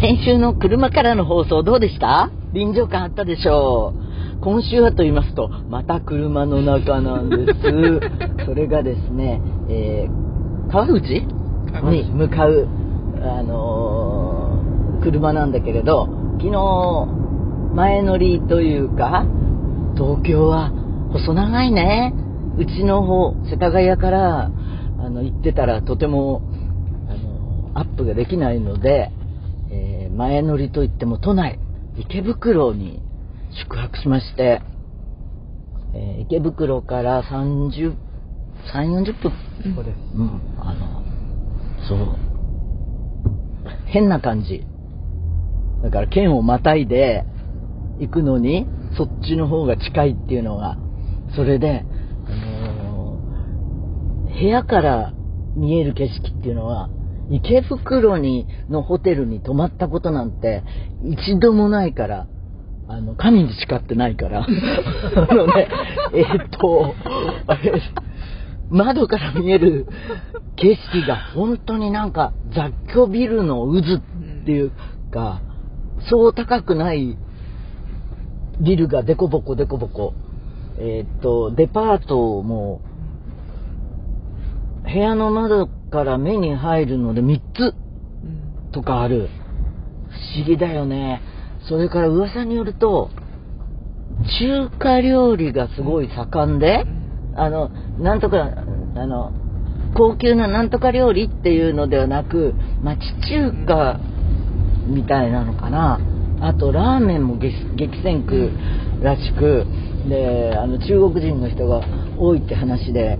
先週の車からの放送どうでした？臨場感あったでしょう今週はと言いますと、また車の中なんです。それがですね、えー、川口？に向かう、あのー車なんだけれど、昨日、前乗りというか、東京は細長いね。うちの方、世田谷から、あの、行ってたらとても、あの、アップができないので、えー前乗りといっても都内、池袋に宿泊しまして、えー池袋から30、3、40分そうです。うん、あの、そう。変な感じ。だから県をまたいで行くのに、そっちの方が近いっていうのが、それで、あのー部屋から見える景色っていうのは、池袋に、のホテルに泊まったことなんて一度もないから、あの、神に誓ってないから。あのね、えーっと、あれ、窓から見える景色が本当になんか雑居ビルの渦っていうか、そう高くないビルがデコボコデコボコ。えーっと、デパートも、部屋の窓から目に入るので3つうん。とかある。不思議だよね。それから噂によると、中華料理がすごい盛んで、あの、なんとか、あの、高級ななんとか料理っていうのではなく、町中華みたいなのかな。あと、ラーメンも激激戦区らしく、で、あの、中国人の人が多いって話で、で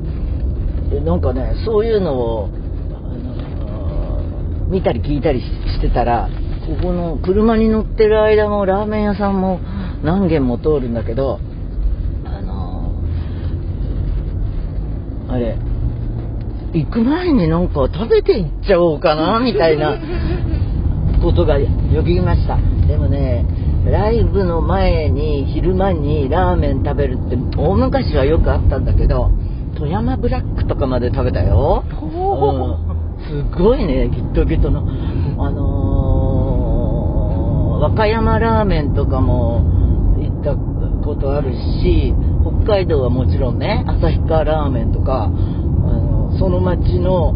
なんかね、そういうのを、あの見たり聞いたりしてたら、ここの車に乗ってる間もラーメン屋さんも何軒も通るんだけど、あのあれ、行く前になんか食べて行っちゃおうかな、みたいなことがよぎりました。でもね、ライブの前に昼間にラーメン食べるって大昔はよくあったんだけど、富山ブラックとかまで食べたよ。うん、すごいね、ギットギットの。あのー和歌山ラーメンとかも行ったことあるし、北海道はもちろんね、旭川ラーメンとか、あのその町の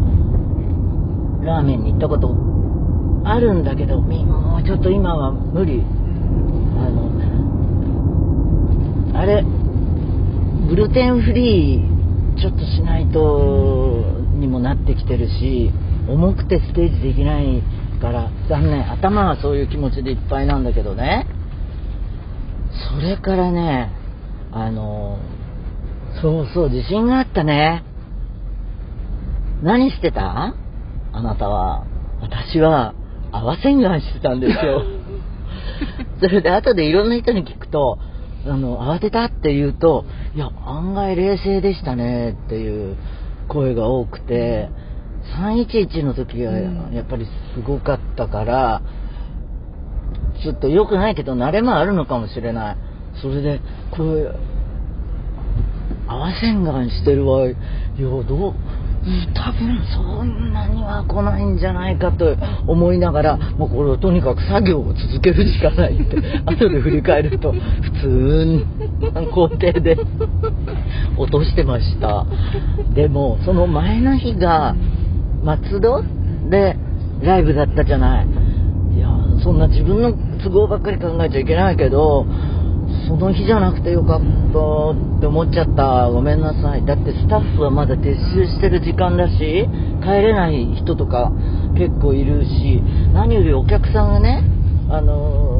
ラーメンに行ったことあるんだけど、みもうちょっと今は無理。あの、あれ、グルテンフリーちょっとしないとにもなってきてるし、重くてステージできないから残念。頭はそういう気持ちでいっぱいなんだけどね。それからね、あの、そうそう、自信があったね。何してた？あなたは。私は、合わせんがんしてたんですよ。それで後でいろんな人に聞くと、あの、慌てたって言うと、いや、案外冷静でしたねっていう声が多くて、311の時はうんやっぱりすごかったから、ちょっと良くないけど慣れもあるのかもしれない。それで、こう、合わせんがんしてるわ。いや、どう、多分そんなには来ないんじゃないかと思いながら、もうこれをとにかく作業を続けるしかないって、後で振り返ると、普通に工程で落としてました。でも、その前の日が、松戸でライブだったじゃない。いや、そんな自分の都合ばっかり考えちゃいけないけど、その日じゃなくてよかったって思っちゃった。ごめんなさい。だってスタッフはまだ撤収してる時間だし、帰れない人とか結構いるし、何よりお客さんがね、あの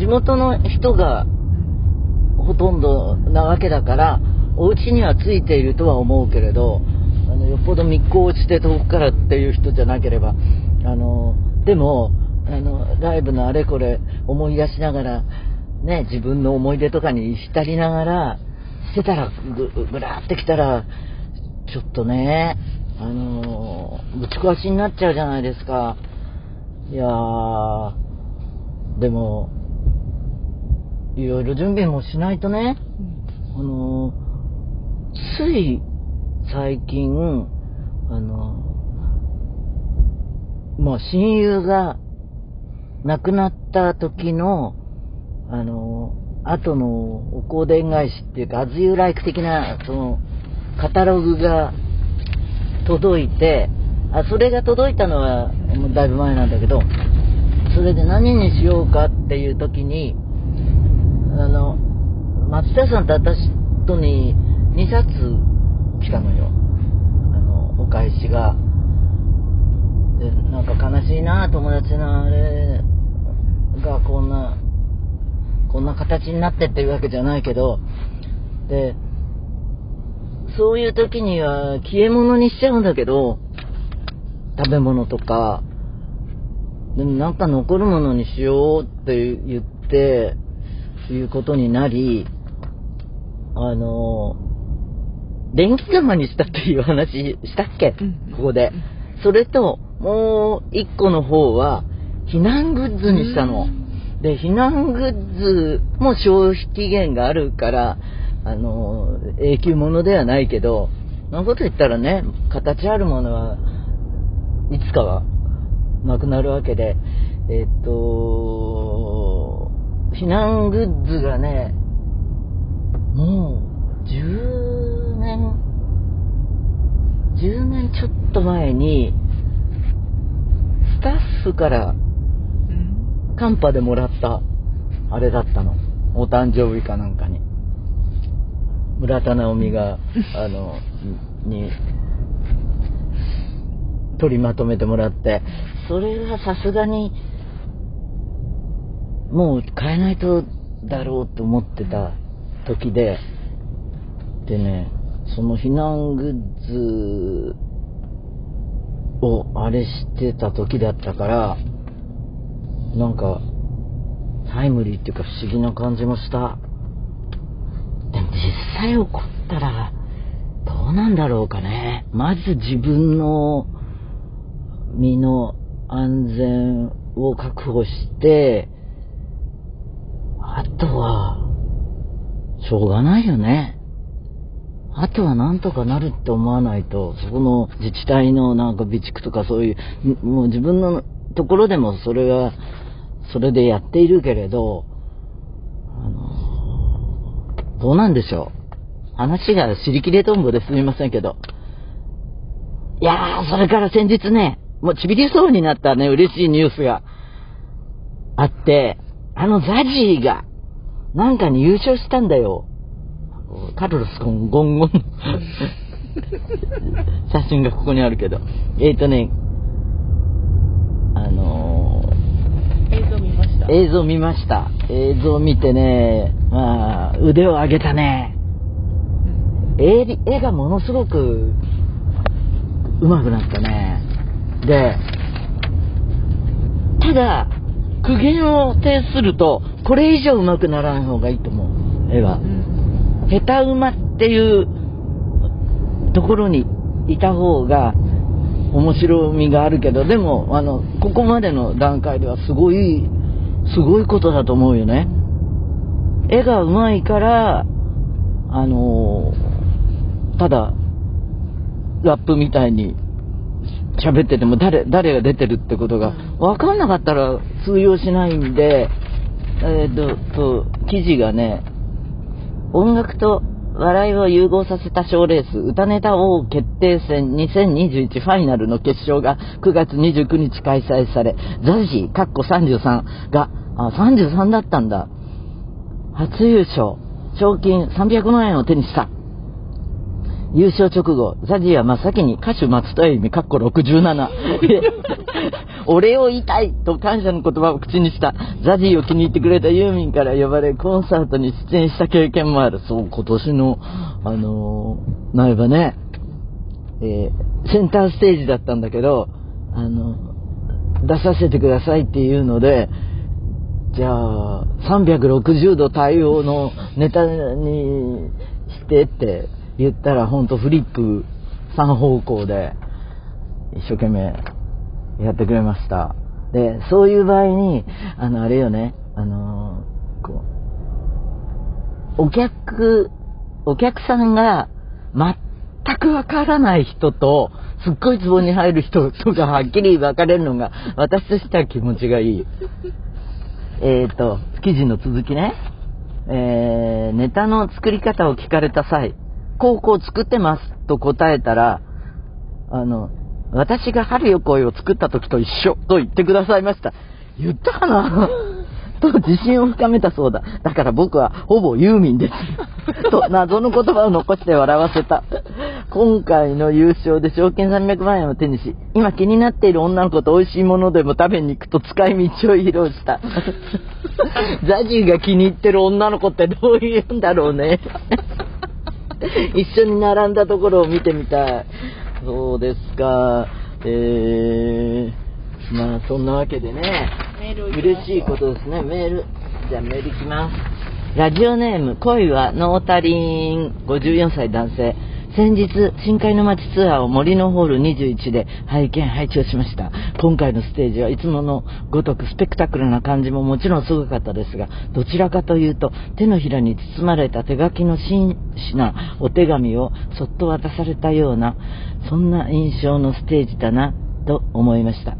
地元の人がほとんどなわけだから、お家にはついているとは思うけれど、あのよっぽど密航して遠くからっていう人じゃなければ、あのでも、あの、ライブのあれこれ思い出しながら、ね、自分の思い出とかに浸りながら、してたら、ぐ、ぐらってきたら、ちょっとね、あのぶち壊しになっちゃうじゃないですか。いやー、でも、いろいろ準備もしないとね、あのつい最近、あのまもう親友が亡くなった時の、あの、後のお香典返しっていうか、アズユーライク的な、その、カタログが届いて、あ、それが届いたのは、だいぶ前なんだけど、それで何にしようかっていう時に、あの、松田さんと私とに2冊来たのよ。あの、お返しが。で、なんか悲しいな友達のあれがこんな、こんな形になってっていうわけじゃないけど、で、そういう時には消え物にしちゃうんだけど、食べ物とか、でもなんか残るものにしようって言って、いうことになり、あの、電気釜にしたっていう話したっけ、ここで。それと、もう一個の方は、避難グッズにしたの。で、避難グッズも消費期限があるから、あの、永久ものではないけど、そのこと言ったらね、形あるものはいつかはなくなるわけで、えっと、避難グッズがね、もう10年、10年ちょっと前に、スタッフからカンパでもらったあれだったの。お誕生日かなんかに。村田直美が、あの、に、取りまとめてもらって、それはさすがに、もう買えないとだろうと思ってた時で、でね、その避難グッズをあれしてた時だったから、なんか、タイムリーっていうか不思議な感じもした。でも実際起こったら、どうなんだろうかね。まず自分の身の安全を確保して、とは、しょうがないよね。あとはなんとかなるって思わないと、そこの自治体のなんか備蓄とかそういう、もう自分のところでもそれが、それでやっているけれど、あの、どうなんでしょう。話が尻切れとんぼですみませんけど。いやー、それから先日ね、もうちびりそうになったね、嬉しいニュースがあって、あのザジーが、なんかに優勝したんだよ。カルロス・ゴンゴンゴン写真がここにあるけど。えっ、ー、とね、あのー、映像見ました？映像見ました。映像見てね、まあ、腕を上げたね。絵絵がものすごく上手くなったね。で、ただ、苦言を呈すると、これ以上上手くならない方がいいと思う、絵は。下手馬っていうところにいた方が面白みがあるけど、でも、あの、ここまでの段階ではすごい、すごいことだと思うよね。絵が上手いから、あのただ、ラップみたいに喋ってても誰、誰が出てるってことが分かんなかったら通用しないんで、えっ、ー、と、記事がね、音楽と笑いを融合させた賞レース、歌ネタ王決定戦2021ファイナルの決勝が9月29日開催され、ザジー、カッコ33が、あ、33だったんだ。初優勝、賞金300万円を手にした。優勝直後、ザジーは真っ先に歌手松任谷由実、かっこ67。お礼を言いたいと感謝の言葉を口にした。ザジーを気に入ってくれたユーミンから呼ばれ、コンサートに出演した経験もある。そう、今年の、あのー、なればね、えー、センターステージだったんだけど、あの、出させてくださいっていうので、じゃあ、360度対応のネタにしてって言ったらほんとフリップ3方向で一生懸命やってくれました。で、そういう場合に、あの、あれよね、あのこう、お客、お客さんが全くわからない人と、すっごいツボに入る人とがはっきり分かれるのが、私としては気持ちがいい。えっ、と、記事の続きね。えー、ネタの作り方を聞かれた際、こうこう作ってますと答えたら、あの、私が春よ恋を作った時と一緒と言ってくださいました。言ったかな？と自信を深めたそうだ。だから僕はほぼユーミンです。と謎の言葉を残して笑わせた。今回の優勝で賞金300万円を手にし、今気になっている女の子と美味しいものでも食べに行くと使い道を披露した。ザジーが気に入ってる女の子ってどういうんだろうね。一緒に並んだところを見てみたい。そうですか。えー、まあそんなわけでね。嬉しいことですね。メール。じゃあメールいきます。ラジオネーム、恋はノータリン、54歳男性。先日、深海の街ツアーを森のホール21で拝見、拝聴しました。今回のステージはいつものごとくスペクタクルな感じももちろんすごかったですが、どちらかというと、手のひらに包まれた手書きの真摯なお手紙をそっと渡されたような、そんな印象のステージだな、と思いました。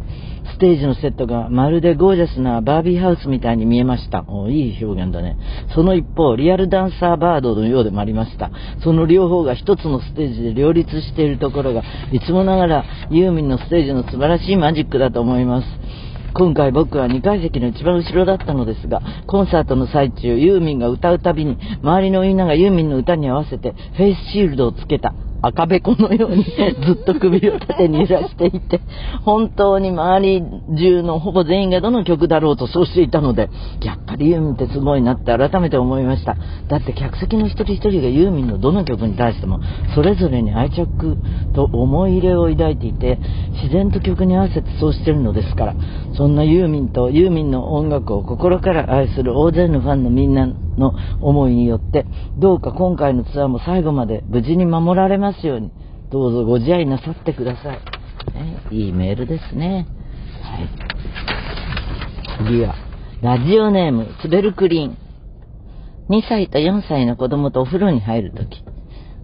ステージのセットがまるでゴージャスなバービーハウスみたいに見えました。おいい表現だね。その一方、リアルダンサーバードのようでもありました。その両方が一つのステージで両立しているところが、いつもながらユーミンのステージの素晴らしいマジックだと思います。今回僕は2階席の一番後ろだったのですが、コンサートの最中、ユーミンが歌うたびに、周りのみんながユーミンの歌に合わせて、フェイスシールドをつけた。赤べこのように ずっと首を縦に揺らしていて、本当に周り中のほぼ全員がどの曲だろうとそうしていたので、やっぱりユーミンってすごいなって改めて思いました。だって客席の一人一人がユーミンのどの曲に対しても、それぞれに愛着と思い入れを抱いていて、自然と曲に合わせてそうしてるのですから、そんなユーミンとユーミンの音楽を心から愛する大勢のファンのみんなの思いによって、どうか今回のツアーも最後まで無事に守られますように、どうぞご自愛なさってください。ね、いいメールですね。はい。次は、ラジオネーム、スベルクリーン。2歳と4歳の子供とお風呂に入るとき、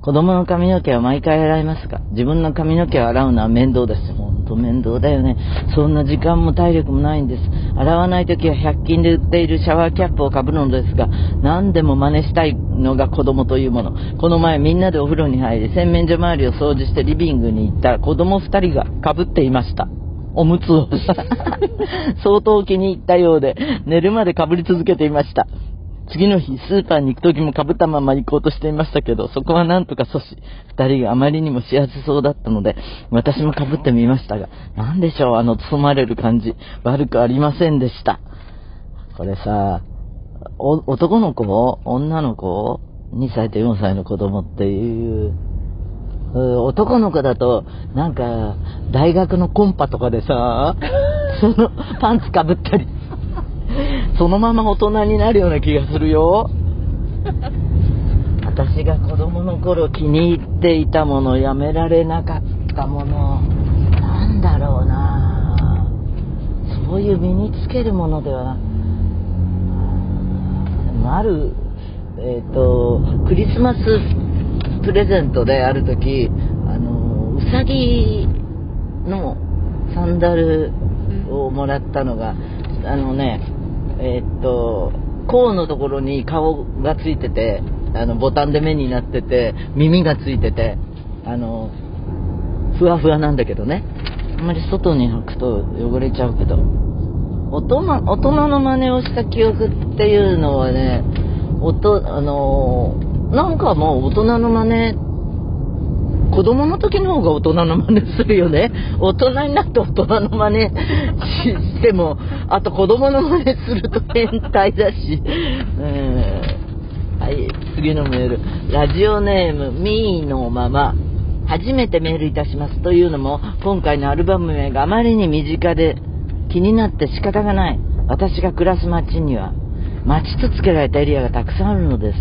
子供の髪の毛は毎回洗いますが、自分の髪の毛を洗うのは面倒です。と面倒だよね。そんな時間も体力もないんです。洗わないときは100均で売っているシャワーキャップをかぶるのですが、何でも真似したいのが子供というもの。この前みんなでお風呂に入り、洗面所周りを掃除してリビングに行ったら子供2人がかぶっていました。おむつを。相当気に入ったようで、寝るまでかぶり続けていました。次の日、スーパーに行く時も被ったまま行こうとしていましたけど、そこはなんとか阻止。二人があまりにも幸せそうだったので、私も被ってみましたが、なんでしょう、あの、包まれる感じ。悪くありませんでした。これさ、男の子女の子 ?2 歳と4歳の子供っていう、男の子だと、なんか、大学のコンパとかでさ、その、パンツかぶったりそのまま大人になるような気がするよ。私が子供の頃気に入っていたもの、やめられなかったもの、なんだろうなそういう身につけるものでは、ある、えっ、ー、と、クリスマスプレゼントである時、あの、うさぎのサンダルをもらったのが、あのね、えー、っと、甲のところに顔がついてて、あの、ボタンで目になってて、耳がついてて、あの、ふわふわなんだけどね。あんまり外に履くと汚れちゃうけど。大人、大人の真似をした記憶っていうのはね、おと、あの、なんかもう大人の真似子供の時の方が大人の真似するよね。大人になって大人の真似しても、あと子供の真似すると変態だし。はい、次のメール。ラジオネーム、ミーのまま。初めてメールいたします。というのも、今回のアルバム名があまりに身近で気になって仕方がない。私が暮らす街には、街と付けられたエリアがたくさんあるのです。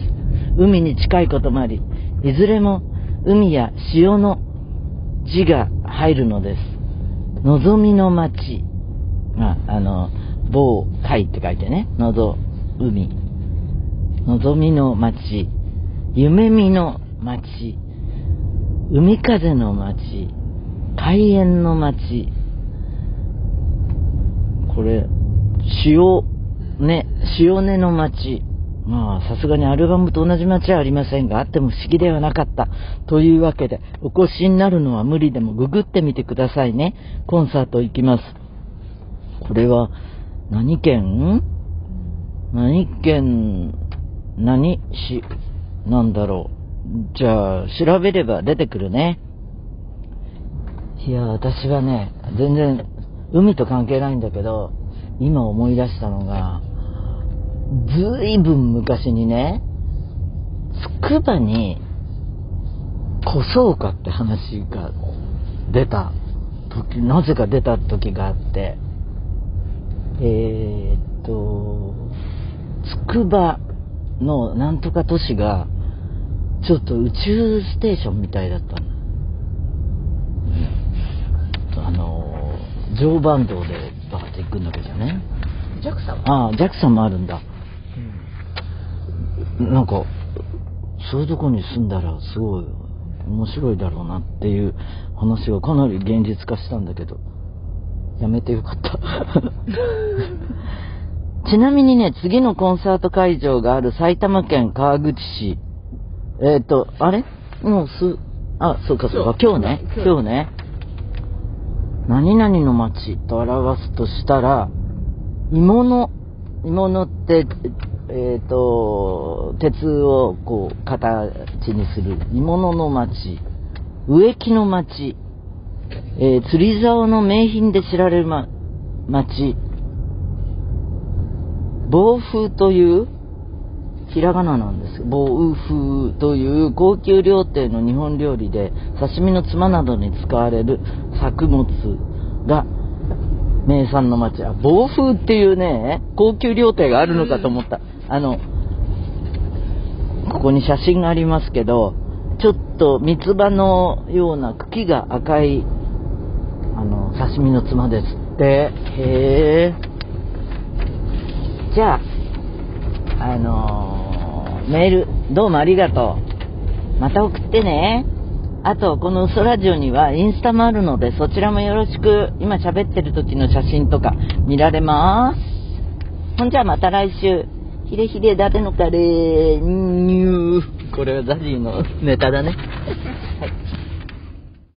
海に近いこともあり、いずれも海や潮の字が入るのです。望みの町。まあ、あの、某海って書いてね。のぞ、海。望みの町。夢見の町。海風の街、海縁の街。これ、塩、ね、塩根の街。まあ、さすがにアルバムと同じ街はありませんが、あっても不思議ではなかった。というわけで、お越しになるのは無理でもググってみてくださいね。コンサート行きます。これは、何県？何県、何し、なんだろう？じゃあ、調べれば出てくるね。いや、私はね、全然、海と関係ないんだけど、今思い出したのが、ずいぶん昔にね、つくばに、こそうかって話が出た時、なぜか出た時があって、えー、っと、つくばのなんとか都市が、ちょっと宇宙ステーションみたいだったの。あの、常磐道でバーって行くんだけどね。JAXA ああ、JAXA もあるんだ。なんか、そういうとこに住んだらすごい面白いだろうなっていう話がかなり現実化したんだけど、やめてよかった。ちなみにね、次のコンサート会場がある埼玉県川口市。えっ、ー、と、あれ？もうす、あ、そうかそうか、今日ね、今日ね。何々の町と表すとしたら、芋の、芋のって、えっ、ー、と、鉄をこう、形にする、芋のの町、植木の町、えー、釣り竿の名品で知られる、ま、町、暴風というひらがななんです。暴風という高級料亭の日本料理で刺身のつまなどに使われる作物が名産の町。は、暴風っていうね、高級料亭があるのかと思った。あの、ここに写真がありますけど、ちょっと三つ葉のような茎が赤い、あの、刺身のつまですって。へえ。じゃあ、あのー、メール、どうもありがとう。また送ってね。あと、この嘘ラジオにはインスタもあるので、そちらもよろしく、今喋ってる時の写真とか見られます。ほんじゃあまた来週。ヒレヒレ誰のカレー、ニュー。これはザジーのネタだね。